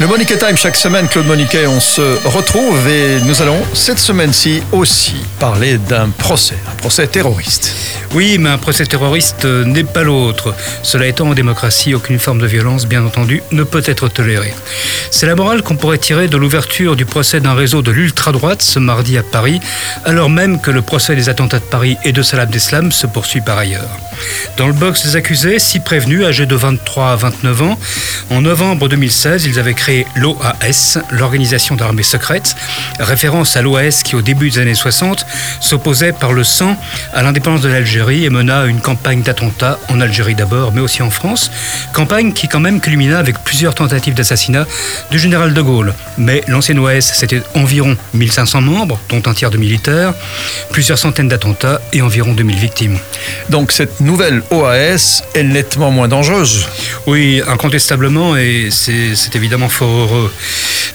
Le Monique Time, chaque semaine, Claude Moniquet, on se retrouve et nous allons cette semaine-ci aussi parler d'un procès, un procès terroriste. Oui, mais un procès terroriste n'est pas l'autre. Cela étant, en démocratie, aucune forme de violence, bien entendu, ne peut être tolérée. C'est la morale qu'on pourrait tirer de l'ouverture du procès d'un réseau de l'ultra-droite ce mardi à Paris, alors même que le procès des attentats de Paris et de Salah Abdeslam se poursuit par ailleurs. Dans le box des accusés, six prévenus, âgés de 23 à 29 ans, en novembre 2016, ils avaient créé l'OAS, l'Organisation d'armées secrètes, référence à l'OAS qui, au début des années 60, s'opposait par le sang à l'indépendance de l'Algérie et mena une campagne d'attentats en Algérie d'abord, mais aussi en France. Campagne qui, quand même, culmina avec plusieurs tentatives d'assassinat du général de Gaulle. Mais l'ancienne OAS, c'était environ 1500 membres, dont un tiers de militaires, plusieurs centaines d'attentats et environ 2000 victimes. Donc cette nouvelle OAS est nettement moins dangereuse. Oui, incontestablement, et c'est évidemment heureux.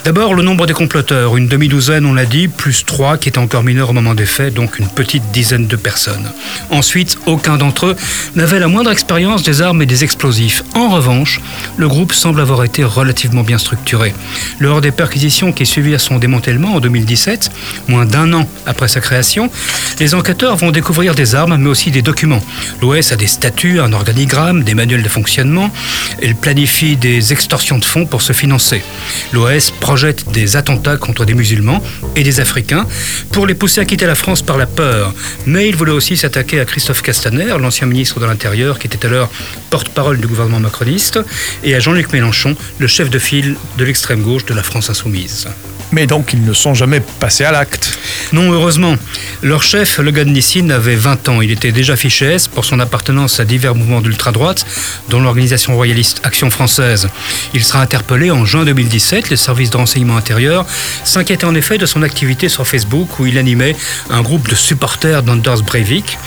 D'abord, le nombre des comploteurs, une demi-douzaine, on l'a dit, plus trois qui étaient encore mineurs au moment des faits, donc une petite dizaine de personnes. Ensuite, aucun d'entre eux n'avait la moindre expérience des armes et des explosifs. En revanche, le groupe semble avoir été relativement bien structuré. Lors des perquisitions qui suivirent son démantèlement en 2017, moins d'un an après sa création, les enquêteurs vont découvrir des armes, mais aussi des documents. L'OS a des statuts, un organigramme, des manuels de fonctionnement. Elle planifie des extorsions de fonds pour se financer L'OAS projette des attentats contre des musulmans et des Africains pour les pousser à quitter la France par la peur. Mais il voulait aussi s'attaquer à Christophe Castaner, l'ancien ministre de l'Intérieur, qui était alors porte-parole du gouvernement macroniste, et à Jean-Luc Mélenchon, le chef de file de l'extrême gauche de la France insoumise. Mais donc ils ne sont jamais passés à l'acte. Non, heureusement. Leur chef, le gars Nissin, avait 20 ans. Il était déjà fiché S pour son appartenance à divers mouvements d'ultra-droite, dont l'organisation royaliste Action française. Il sera interpellé en juin 2017. Les services de renseignement intérieur s'inquiétaient en effet de son activité sur Facebook où il animait un groupe de supporters d'Anders Breivik,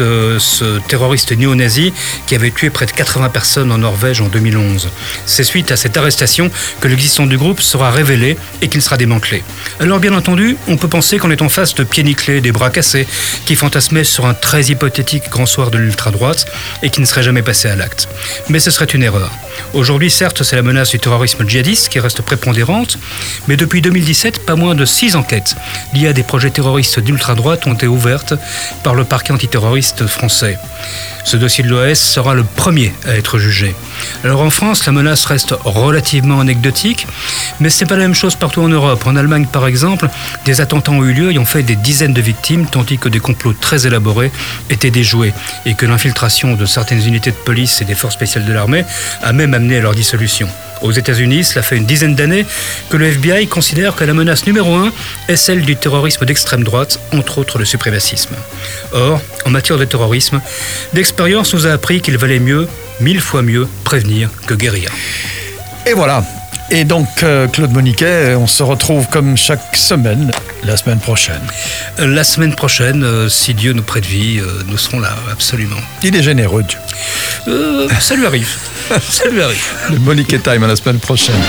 euh, ce terroriste néo-nazi qui avait tué près de 80 personnes en Norvège en 2011. C'est suite à cette arrestation que l'existence du groupe sera révélée et qu'il sera démantelé. Alors bien entendu, on peut penser qu'on est en face de pieds nickelés, des bras cassés, qui fantasmaient sur un très hypothétique grand soir de l'ultra-droite et qui ne serait jamais passé à l'acte. Mais ce serait une erreur. Aujourd'hui, certes, c'est la menace du terrorisme djihadiste qui reste prépondérante, mais depuis 2017, pas moins de six enquêtes liées à des projets terroristes d'ultra-droite ont été ouvertes par le parquet antiterroriste français. Ce dossier de l'OS sera le premier à être jugé. Alors en France, la menace reste relativement anecdotique, mais ce n'est pas la même chose partout en Europe. En Allemagne, par exemple, des attentats ont eu lieu et ont fait des dizaines de victimes, tandis que des complots très élaborés étaient déjoués et que l'infiltration de certaines unités de police et des forces spéciales de l'armée a même amené à leur dissolution. Aux États-Unis, cela fait une dizaine d'années que le FBI considère que la menace numéro un est celle du terrorisme d'extrême droite, entre autres le suprémacisme. Or, en matière de terrorisme, l'expérience nous a appris qu'il valait mieux, mille fois mieux, prévenir que guérir. Et voilà. Et donc, euh, Claude Moniquet, on se retrouve comme chaque semaine la semaine prochaine. La semaine prochaine, euh, si Dieu nous prête vie, euh, nous serons là, absolument. Il est généreux, Dieu. ça lui arrive. ça lui arrive. Le Moniquet Time à la semaine prochaine.